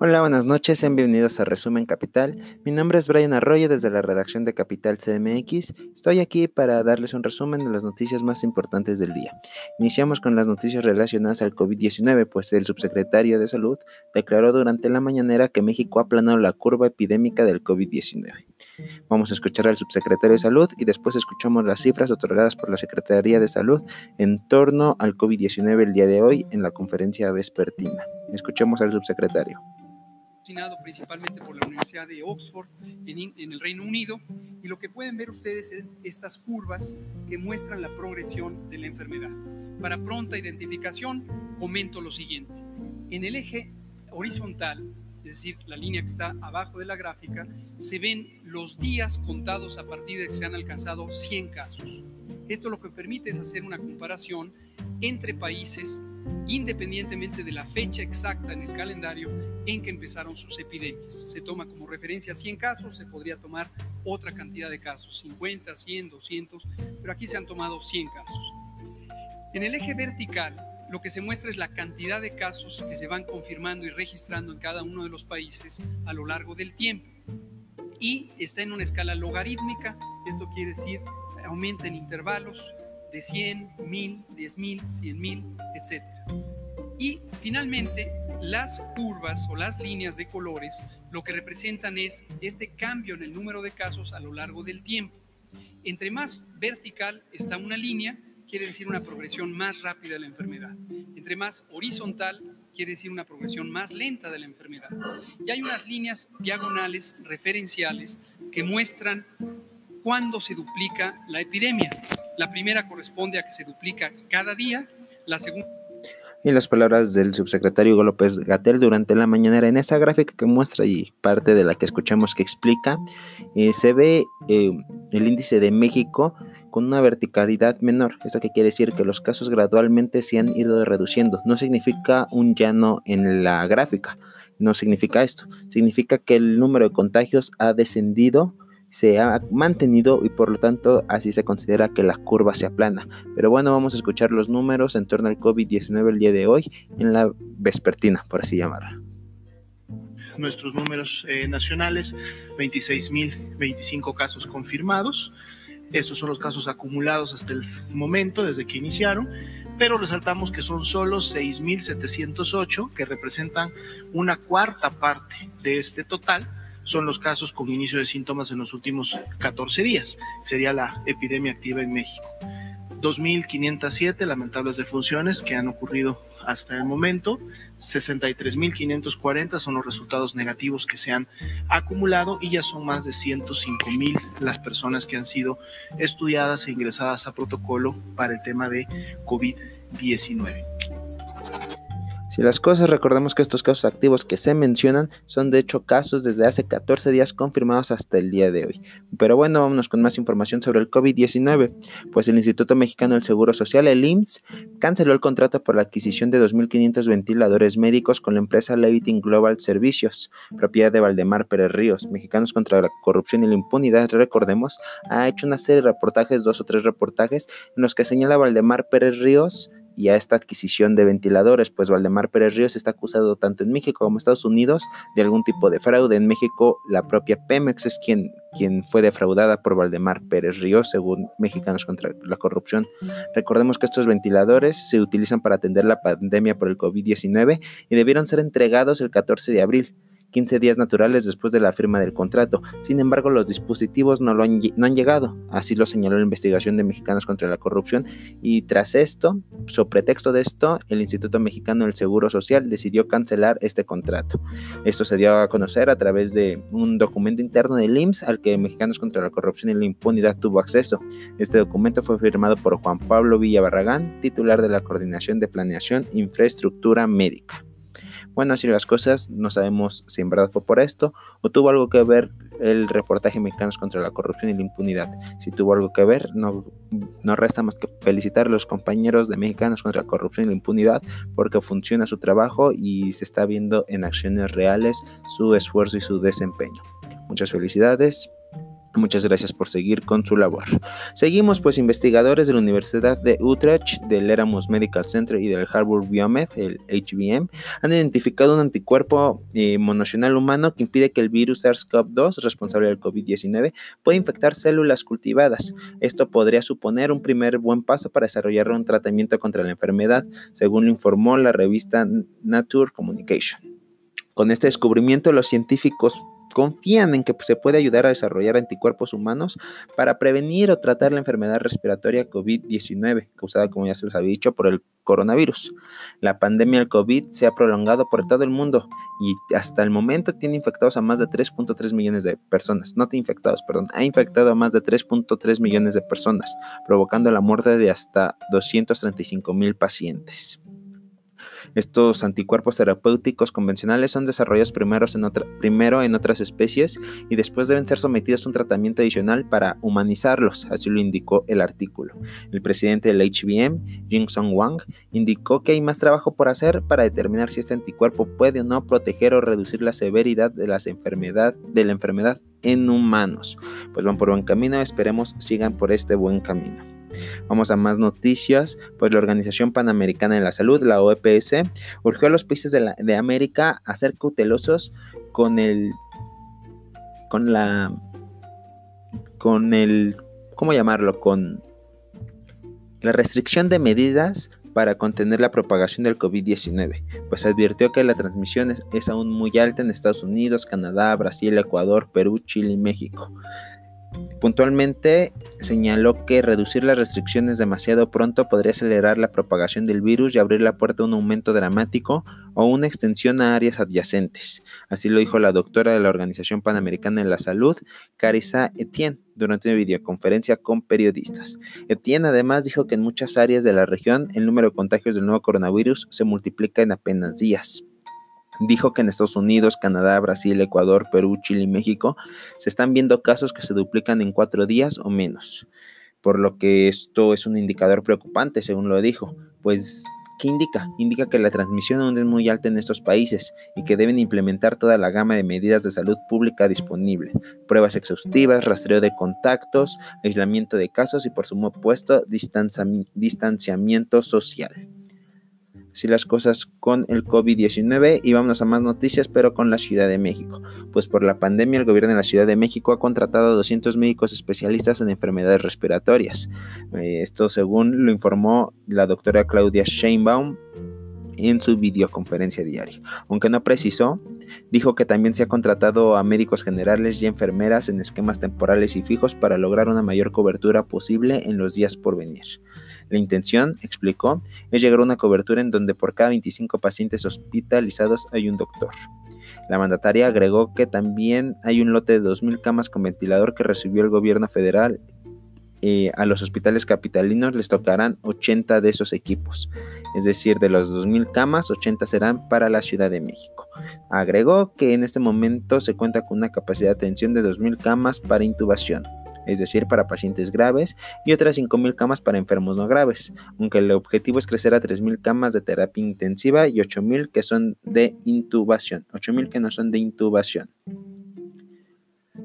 Hola, buenas noches, sean bienvenidos a Resumen Capital. Mi nombre es Brian Arroyo desde la redacción de Capital CMX. Estoy aquí para darles un resumen de las noticias más importantes del día. Iniciamos con las noticias relacionadas al COVID-19, pues el subsecretario de Salud declaró durante la mañanera que México ha aplanado la curva epidémica del COVID-19. Vamos a escuchar al subsecretario de Salud y después escuchamos las cifras otorgadas por la Secretaría de Salud en torno al COVID-19 el día de hoy en la conferencia vespertina. Escuchemos al subsecretario principalmente por la Universidad de Oxford en, en, el Reino Unido y lo que pueden ver ustedes es estas curvas que muestran la progresión de la enfermedad. Para pronta identificación comento lo siguiente. En el eje horizontal, es decir, la línea que está abajo de la gráfica, se ven los días contados a partir de que se han alcanzado 100 casos. Esto lo que permite es hacer una comparación entre países independientemente de la fecha exacta en el calendario en que empezaron sus epidemias. Se toma como referencia 100 casos, se podría tomar otra cantidad de casos, 50, 100, 200, pero aquí se han tomado 100 casos. En el eje vertical, lo que se muestra es la cantidad de casos que se van confirmando y registrando en cada uno de los países a lo largo del tiempo. Y está en una escala logarítmica, esto quiere decir aumenta en intervalos, de 100, 1000, 10.000, 100.000, etc. Y finalmente, las curvas o las líneas de colores lo que representan es este cambio en el número de casos a lo largo del tiempo. Entre más vertical está una línea, quiere decir una progresión más rápida de la enfermedad. Entre más horizontal, quiere decir una progresión más lenta de la enfermedad. Y hay unas líneas diagonales referenciales que muestran cuándo se duplica la epidemia. La primera corresponde a que se duplica cada día, la segunda... Y las palabras del subsecretario Hugo López Gatel durante la mañanera en esa gráfica que muestra y parte de la que escuchamos que explica, eh, se ve eh, el índice de México con una verticalidad menor. Eso que quiere decir que los casos gradualmente se han ido reduciendo. No significa un llano en la gráfica. No significa esto. Significa que el número de contagios ha descendido se ha mantenido y por lo tanto así se considera que la curva se aplana. Pero bueno, vamos a escuchar los números en torno al COVID-19 el día de hoy en la vespertina, por así llamarla. Nuestros números eh, nacionales, 26.025 casos confirmados. Estos son los casos acumulados hasta el momento, desde que iniciaron, pero resaltamos que son solo 6.708, que representan una cuarta parte de este total son los casos con inicio de síntomas en los últimos 14 días. Sería la epidemia activa en México. 2.507 lamentables defunciones que han ocurrido hasta el momento. 63.540 son los resultados negativos que se han acumulado y ya son más de 105.000 las personas que han sido estudiadas e ingresadas a protocolo para el tema de COVID-19. Si las cosas recordemos que estos casos activos que se mencionan son de hecho casos desde hace 14 días confirmados hasta el día de hoy. Pero bueno, vámonos con más información sobre el COVID-19, pues el Instituto Mexicano del Seguro Social, el IMSS, canceló el contrato por la adquisición de 2.500 ventiladores médicos con la empresa Leviting Global Servicios, propiedad de Valdemar Pérez Ríos, Mexicanos contra la Corrupción y la Impunidad, recordemos, ha hecho una serie de reportajes, dos o tres reportajes, en los que señala Valdemar Pérez Ríos y a esta adquisición de ventiladores, pues Valdemar Pérez Ríos está acusado tanto en México como en Estados Unidos de algún tipo de fraude. En México, la propia Pemex es quien, quien fue defraudada por Valdemar Pérez Ríos, según Mexicanos contra la Corrupción. Recordemos que estos ventiladores se utilizan para atender la pandemia por el COVID-19 y debieron ser entregados el 14 de abril. 15 días naturales después de la firma del contrato. Sin embargo, los dispositivos no, lo han, llegado, así lo señaló la investigación de Mexicanos contra la Corrupción, y tras esto, sobre pretexto de esto, el Instituto Mexicano del Seguro Social decidió cancelar este contrato. Esto se dio a conocer a través de un documento interno del IMSS al que Mexicanos contra la Corrupción y la Impunidad tuvo acceso. Este documento fue firmado por Juan Pablo Villabarragán, titular de la Coordinación de Planeación e Infraestructura Médica. Bueno, así las cosas, no sabemos si en verdad fue por esto o tuvo algo que ver el reportaje Mexicanos contra la Corrupción y la Impunidad. Si tuvo algo que ver, no, no resta más que felicitar a los compañeros de Mexicanos contra la Corrupción y la Impunidad porque funciona su trabajo y se está viendo en acciones reales su esfuerzo y su desempeño. Muchas felicidades. Muchas gracias por seguir con su labor. Seguimos, pues investigadores de la Universidad de Utrecht, del Erasmus Medical Center y del Harvard Biomed, el HBM, han identificado un anticuerpo eh, monocional humano que impide que el virus SARS-CoV-2, responsable del COVID-19, pueda infectar células cultivadas. Esto podría suponer un primer buen paso para desarrollar un tratamiento contra la enfermedad, según lo informó la revista Nature Communication. Con este descubrimiento, los científicos confían en que se puede ayudar a desarrollar anticuerpos humanos para prevenir o tratar la enfermedad respiratoria COVID-19, causada, como ya se les había dicho, por el coronavirus. La pandemia del COVID se ha prolongado por todo el mundo y hasta el momento tiene infectados a más de 3.3 millones de personas. No infectados, perdón, ha infectado a más de 3.3 millones de personas, provocando la muerte de hasta 235 mil pacientes. Estos anticuerpos terapéuticos convencionales son desarrollados primero en, otras especies y después deben ser sometidos a un tratamiento adicional para humanizarlos, así lo indicó el artículo. El presidente del HBM, Jing Song Wang, indicó que hay más trabajo por hacer para determinar si este anticuerpo puede o no proteger o reducir la severidad de, las de la enfermedad en humanos. Pues van por buen camino, esperemos sigan por este buen camino. Vamos a más noticias, pues la Organización Panamericana de la Salud, la OPS, urgió a los países de, América a ser cautelosos con el, con la, con el, ¿cómo llamarlo? Con la restricción de medidas para contener la propagación del COVID-19, pues advirtió que la transmisión es, aún muy alta en Estados Unidos, Canadá, Brasil, Ecuador, Perú, Chile y México. Puntualmente señaló que reducir las restricciones demasiado pronto podría acelerar la propagación del virus y abrir la puerta a un aumento dramático o una extensión a áreas adyacentes. Así lo dijo la doctora de la Organización Panamericana de la Salud, Carissa Etienne, durante una videoconferencia con periodistas. Etienne además dijo que en muchas áreas de la región el número de contagios del nuevo coronavirus se multiplica en apenas días. Dijo que en Estados Unidos, Canadá, Brasil, Ecuador, Perú, Chile y México se están viendo casos que se duplican en cuatro días o menos, por lo que esto es un indicador preocupante, según lo dijo, pues ¿Qué indica? Indica que la transmisión aún es muy alta en estos países y que deben implementar toda la gama de medidas de salud pública disponible, pruebas exhaustivas, rastreo de contactos, aislamiento de casos y por supuesto distanciamiento social así las cosas con el COVID-19 y vamos a más noticias pero con la Ciudad de México. Pues por la pandemia el gobierno de la Ciudad de México ha contratado a 200 médicos especialistas en enfermedades respiratorias. Eh, esto según lo informó la doctora Claudia Sheinbaum en su videoconferencia diaria. Aunque no precisó, dijo que también se ha contratado a médicos generales y enfermeras en esquemas temporales y fijos para lograr una mayor cobertura posible en los días por venir. La intención, explicó, es llegar a una cobertura en donde por cada 25 pacientes hospitalizados hay un doctor. La mandataria agregó que también hay un lote de 2.000 camas con ventilador que recibió el gobierno federal. Eh, a los hospitales capitalinos les tocarán 80 de esos equipos, es decir, de las 2.000 camas, 80 serán para la Ciudad de México. Agregó que en este momento se cuenta con una capacidad de atención de 2.000 camas para intubación es decir, para pacientes graves, y otras 5.000 camas para enfermos no graves, aunque el objetivo es crecer a 3.000 camas de terapia intensiva y 8.000 que son de intubación, 8.000 que no son de intubación.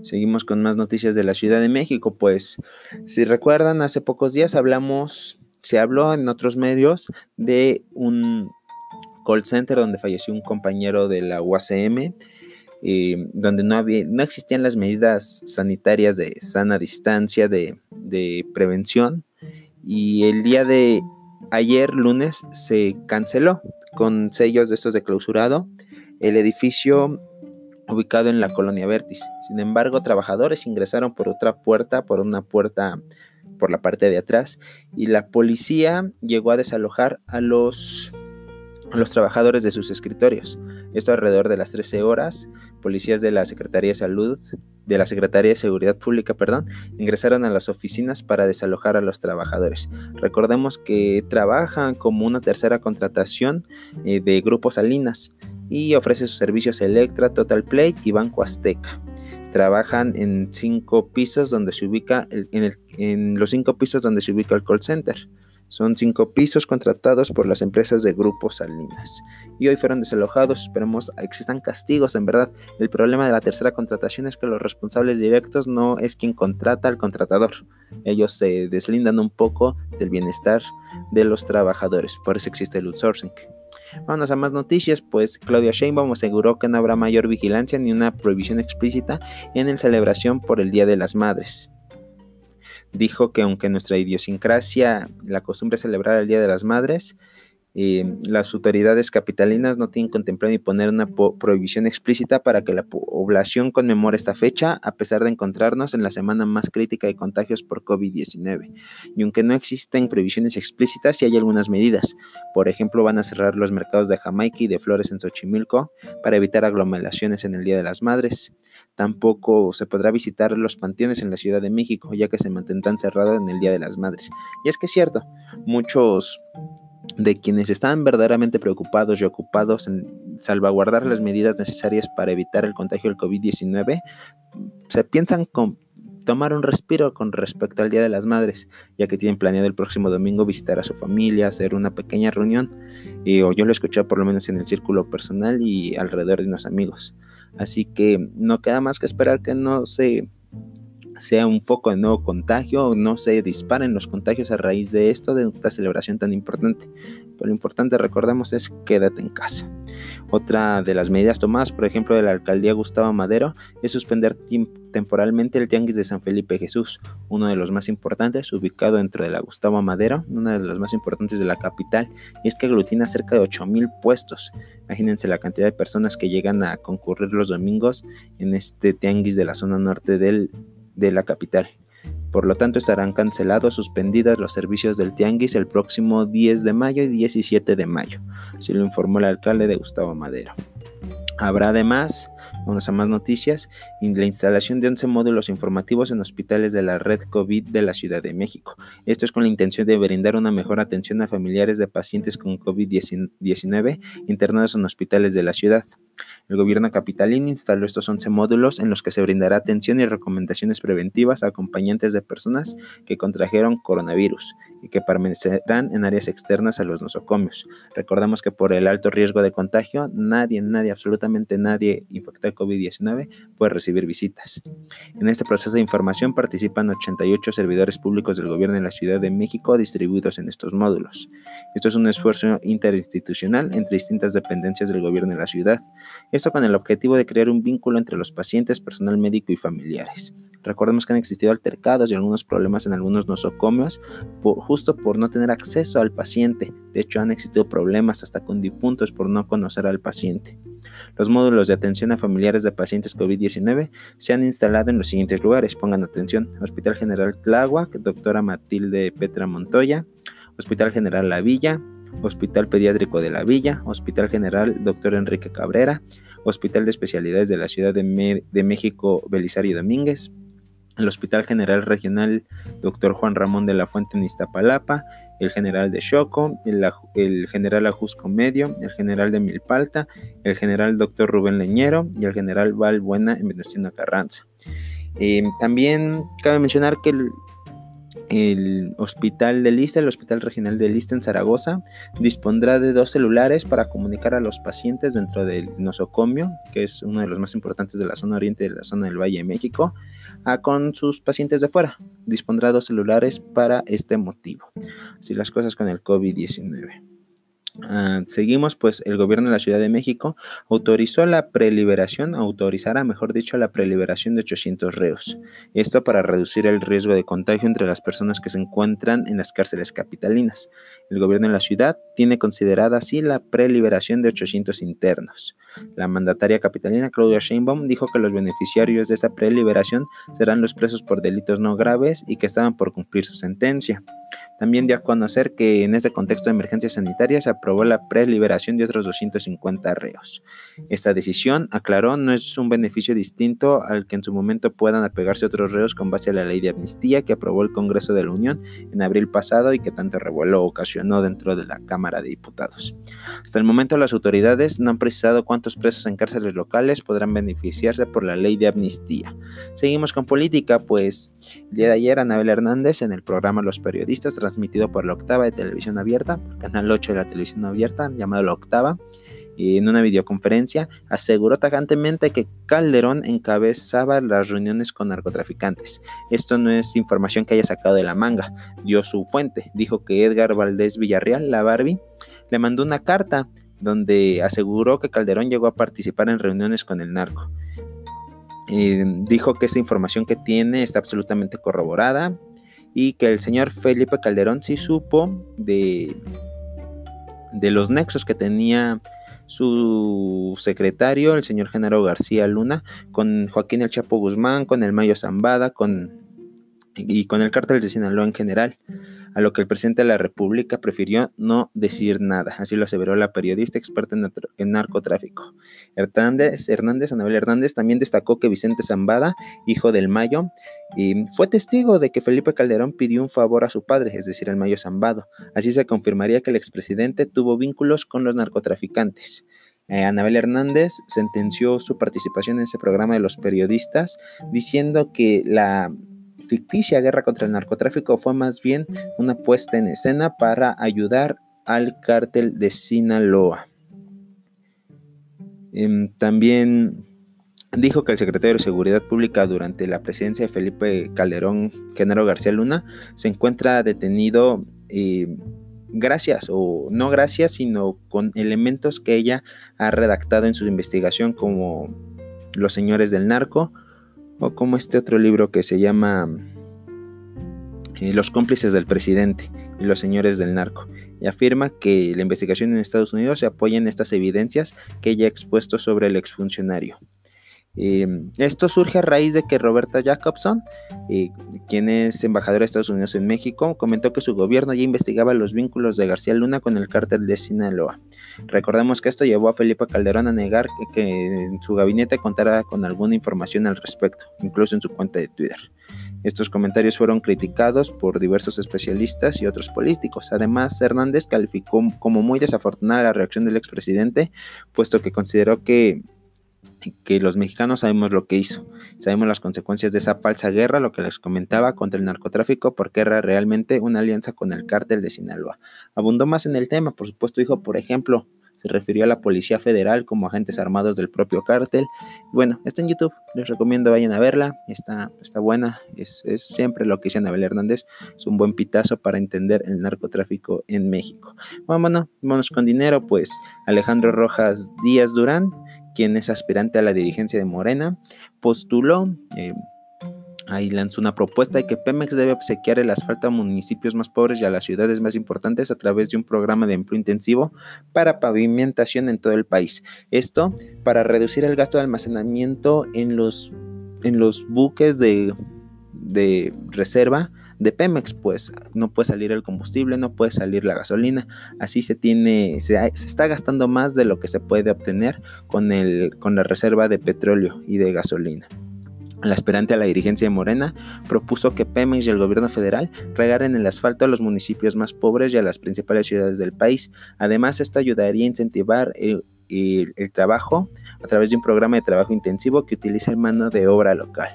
Seguimos con más noticias de la Ciudad de México, pues si recuerdan, hace pocos días hablamos, se habló en otros medios de un call center donde falleció un compañero de la UACM eh, donde no, había, no existían las medidas sanitarias de sana distancia, de, prevención. Y el día de ayer, lunes, se canceló con sellos de estos de clausurado el edificio ubicado en la colonia Vertis. Sin embargo, trabajadores ingresaron por otra puerta, por una puerta por la parte de atrás, y la policía llegó a desalojar a los, a los trabajadores de sus escritorios. Esto alrededor de las 13 horas policías de la Secretaría de Salud, de la Secretaría de Seguridad Pública, perdón, ingresaron a las oficinas para desalojar a los trabajadores. Recordemos que trabajan como una tercera contratación eh, de Grupo Salinas y ofrece sus servicios Electra, Total Play y Banco Azteca. Trabajan en cinco pisos donde se ubica en, en los cinco pisos donde se ubica el call center. Son cinco pisos contratados por las empresas de Grupo Salinas. Y hoy fueron desalojados. Esperemos existan castigos, en verdad. El problema de la tercera contratación es que los responsables directos no es quien contrata al contratador. Ellos se deslindan un poco del bienestar de los trabajadores. Por eso existe el outsourcing. Vamos a más noticias, pues Claudia Sheinbaum aseguró que no habrá mayor vigilancia ni una prohibición explícita en la celebración por el Día de las Madres dijo que aunque nuestra idiosincrasia, la costumbre es celebrar el Día de las Madres, eh, las autoridades capitalinas no tienen contemplado imponer una prohibición explícita para que la población conmemore esta fecha, a pesar de encontrarnos en la semana más crítica de contagios por COVID-19. Y aunque no existen prohibiciones explícitas, sí hay algunas medidas. Por ejemplo, van a cerrar los mercados de Jamaica y de flores en Xochimilco para evitar aglomeraciones en el Día de las Madres. Tampoco se podrá visitar los panteones en la Ciudad de México, ya que se mantendrán cerrados en el Día de las Madres. Y es que es cierto, muchos de quienes están verdaderamente preocupados y ocupados en salvaguardar las medidas necesarias para evitar el contagio del COVID-19, se piensan con tomar un respiro con respecto al Día de las Madres, ya que tienen planeado el próximo domingo visitar a su familia, hacer una pequeña reunión, y, o yo lo escuché por lo menos en el círculo personal y alrededor de unos amigos. Así que no queda más que esperar que no se sea un foco de nuevo contagio no se disparen los contagios a raíz de esto, de esta celebración tan importante. Pero lo importante, recordemos, es quédate en casa. Otra de las medidas tomadas, por ejemplo, de la alcaldía Gustavo Madero, es suspender temporalmente el Tianguis de San Felipe Jesús, uno de los más importantes, ubicado dentro de la Gustavo Madero, una de las más importantes de la capital, y es que aglutina cerca de 8.000 puestos. Imagínense la cantidad de personas que llegan a concurrir los domingos en este Tianguis de la zona norte del de la capital. Por lo tanto, estarán cancelados, suspendidas los servicios del Tianguis el próximo 10 de mayo y 17 de mayo, así lo informó el alcalde de Gustavo Madero. Habrá además, vamos a más noticias, la instalación de 11 módulos informativos en hospitales de la red COVID de la Ciudad de México. Esto es con la intención de brindar una mejor atención a familiares de pacientes con COVID-19 internados en hospitales de la ciudad. El gobierno capitalino instaló estos 11 módulos en los que se brindará atención y recomendaciones preventivas a acompañantes de personas que contrajeron coronavirus y que permanecerán en áreas externas a los nosocomios. Recordamos que por el alto riesgo de contagio, nadie, nadie, absolutamente nadie infectado de COVID-19 puede recibir visitas. En este proceso de información participan 88 servidores públicos del gobierno de la Ciudad de México distribuidos en estos módulos. Esto es un esfuerzo interinstitucional entre distintas dependencias del gobierno de la ciudad. Esto con el objetivo de crear un vínculo entre los pacientes, personal médico y familiares. Recordemos que han existido altercados y algunos problemas en algunos nosocomios justo por no tener acceso al paciente. De hecho, han existido problemas hasta con difuntos por no conocer al paciente. Los módulos de atención a familiares de pacientes COVID-19 se han instalado en los siguientes lugares. Pongan atención. Hospital General Tláhuac, doctora Matilde Petra Montoya, Hospital General La Villa, Hospital Pediátrico de la Villa, Hospital General Dr. Enrique Cabrera, Hospital de Especialidades de la Ciudad de, México Belisario Domínguez, el Hospital General Regional Dr. Juan Ramón de la Fuente en Iztapalapa, el General de Choco, el, General Ajusco Medio, el General de Milpalta, el General Dr. Rubén Leñero y el General Valbuena en Venustiano Carranza. Eh, también cabe mencionar que el, el Hospital de Lista, el Hospital Regional de Lista en Zaragoza, dispondrá de dos celulares para comunicar a los pacientes dentro del nosocomio, que es uno de los más importantes de la zona oriente de la zona del Valle de México, a con sus pacientes de fuera. Dispondrá dos celulares para este motivo. Así las cosas con el COVID-19. Ah, seguimos, pues el gobierno de la Ciudad de México autorizó la preliberación, autorizará, mejor dicho, la preliberación de 800 reos. Esto para reducir el riesgo de contagio entre las personas que se encuentran en las cárceles capitalinas. El gobierno de la ciudad tiene considerada así la preliberación de 800 internos. La mandataria capitalina Claudia Sheinbaum dijo que los beneficiarios de esta preliberación serán los presos por delitos no graves y que estaban por cumplir su sentencia. También dio a conocer que en este contexto de emergencia sanitaria se aprobó la preliberación de otros 250 reos. Esta decisión, aclaró, no es un beneficio distinto al que en su momento puedan apegarse otros reos con base a la ley de amnistía que aprobó el Congreso de la Unión en abril pasado y que tanto revuelo ocasionó dentro de la Cámara de Diputados. Hasta el momento las autoridades no han precisado cuántos presos en cárceles locales podrán beneficiarse por la ley de amnistía. Seguimos con política, pues el día de ayer Anabel Hernández en el programa Los Periodistas transmitido por la octava de televisión abierta, canal 8 de la televisión abierta, llamado la octava, en una videoconferencia, aseguró tajantemente que Calderón encabezaba las reuniones con narcotraficantes. Esto no es información que haya sacado de la manga, dio su fuente. Dijo que Edgar Valdés Villarreal, la Barbie, le mandó una carta donde aseguró que Calderón llegó a participar en reuniones con el narco. dijo que esa información que tiene está absolutamente corroborada y que el señor Felipe Calderón sí supo de, de los nexos que tenía su secretario, el señor Genaro García Luna, con Joaquín El Chapo Guzmán, con el Mayo Zambada, con, y con el cártel de Sinaloa en general, a lo que el presidente de la República prefirió no decir nada, así lo aseveró la periodista experta en, narcotráfico. Hernández, Hernández, Anabel Hernández, también destacó que Vicente Zambada, hijo del Mayo, y fue testigo de que Felipe Calderón pidió un favor a su padre, es decir, al Mayo Zambado. Así se confirmaría que el expresidente tuvo vínculos con los narcotraficantes. Eh, Anabel Hernández sentenció su participación en ese programa de los periodistas diciendo que la ficticia guerra contra el narcotráfico fue más bien una puesta en escena para ayudar al cártel de Sinaloa. Em, también dijo que el secretario de Seguridad Pública durante la presidencia de Felipe Calderón, Genaro García Luna, se encuentra detenido eh, gracias o no gracias, sino con elementos que ella ha redactado en su investigación como los señores del narco o como este otro libro que se llama eh, Los cómplices del presidente y los señores del narco y afirma que la investigación en Estados Unidos se apoya en estas evidencias que ella ha expuesto sobre el exfuncionario. Em, esto surge a raíz de que Roberta Jacobson, eh, quien es embajadora de Estados Unidos en México, comentó que su gobierno ya investigaba los vínculos de García Luna con el cártel de Sinaloa. Recordemos que esto llevó a Felipe Calderón a negar que en su gabinete contara con alguna información al respecto, incluso en su cuenta de Twitter. Estos comentarios fueron criticados por diversos especialistas y otros políticos. Además, Hernández calificó como muy desafortunada la reacción del expresidente, puesto que consideró que que los mexicanos sabemos lo que hizo, sabemos las consecuencias de esa falsa guerra, lo que les comentaba contra el narcotráfico, porque era realmente una alianza con el cártel de Sinaloa. Abundó más en el tema, por supuesto, dijo, por ejemplo, se refirió a la Policía Federal como agentes armados del propio cártel. Bueno, está en YouTube, les recomiendo vayan a verla, está, está buena, es, siempre lo que dice Anabel Hernández, es un buen pitazo para entender el narcotráfico en México. Vámonos, vámonos con dinero, pues Alejandro Rojas Díaz Durán quien es aspirante a la dirigencia de Morena, postuló, eh, ahí lanzó una propuesta de que Pemex debe obsequiar el asfalto a municipios más pobres y a las ciudades más importantes a través de un programa de empleo intensivo para pavimentación en todo el país. Esto para reducir el gasto de almacenamiento en los, en los buques de, de reserva de Pemex, pues no puede salir el combustible, no puede salir la gasolina, así se tiene, se, está gastando más de lo que se puede obtener con, el, con la reserva de petróleo y de gasolina. La aspirante a la dirigencia de Morena propuso que Pemex y el gobierno federal regaren el asfalto a los municipios más pobres y a las principales ciudades del país. Además, esto ayudaría a incentivar el, el trabajo a través de un programa de trabajo intensivo que utilice mano de obra local.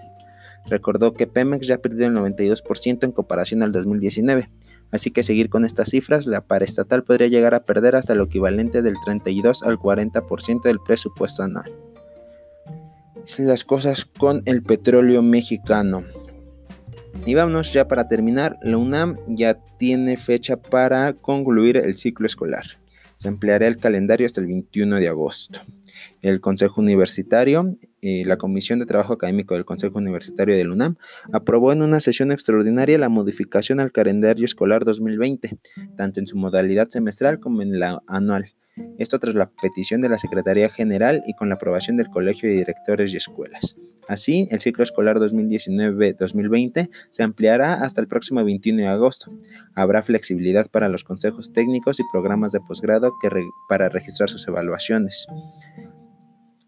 Recordó que Pemex ya perdió el 92% en comparación al 2019, así que seguir con estas cifras, la paraestatal podría llegar a perder hasta lo equivalente del 32 al 40% del presupuesto anual. Las cosas con el petróleo mexicano. Y vámonos ya para terminar, la UNAM ya tiene fecha para concluir el ciclo escolar. Se empleará el calendario hasta el 21 de agosto. El Consejo Universitario, la Comisión de Trabajo Académico del Consejo Universitario del UNAM, aprobó en una sesión extraordinaria la modificación al calendario escolar 2020, tanto en su modalidad semestral como en la anual. Esto tras la petición de la Secretaría General y con la aprobación del Colegio de Directores y Escuelas. Así, el ciclo escolar 2019-2020 se ampliará hasta el próximo 21 de agosto. Habrá flexibilidad para los consejos técnicos y programas de posgrado para registrar sus evaluaciones.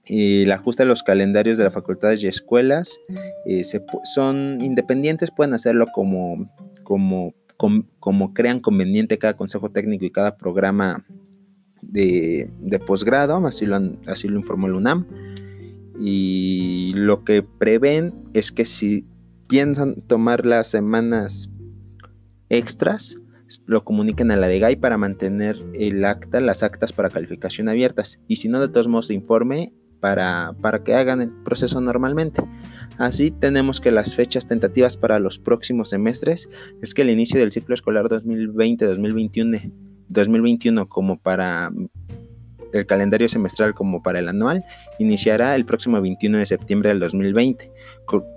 Y el ajuste de los calendarios de las facultades y escuelas eh, son independientes, pueden hacerlo como, como, como crean conveniente cada consejo técnico y cada programa de, posgrado, así lo, así lo informó el UNAM. Y lo que prevén es que si piensan tomar las semanas extras, lo comuniquen a la DEGAI para mantener el acta, las actas para calificación abiertas. Y si no, de todos modos, se informe para, para que hagan el proceso normalmente. Así tenemos que las fechas tentativas para los próximos semestres es que el inicio del ciclo escolar 2020-2021 2021 como para el calendario semestral como para el anual iniciará el próximo 21 de septiembre del 2020.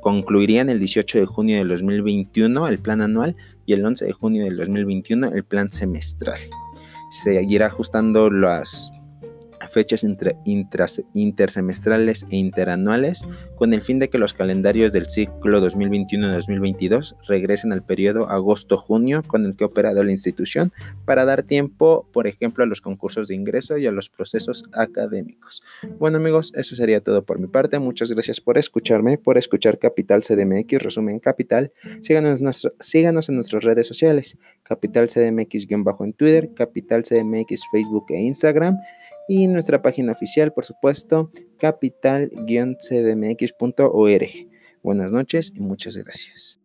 concluirían el 18 de junio del 2021 el plan anual y el 11 de junio del 2021 el plan semestral. Se seguirá ajustando las fechas intersemestrales e interanuales con el fin de que los calendarios del ciclo 2021-2022 regresen al periodo agosto-junio con el que ha operado la institución para dar tiempo, por ejemplo, a los concursos de ingreso y a los procesos académicos. Bueno amigos, eso sería todo por mi parte. Muchas gracias por escucharme, por escuchar Capital CDMX, resumen Capital. Síganos, síganos en nuestras redes sociales, Capital CDMX-bajo en Twitter, Capital CDMX Facebook e Instagram y nuestra página oficial, por supuesto, capital-cdmx.org. Buenas noches y muchas gracias.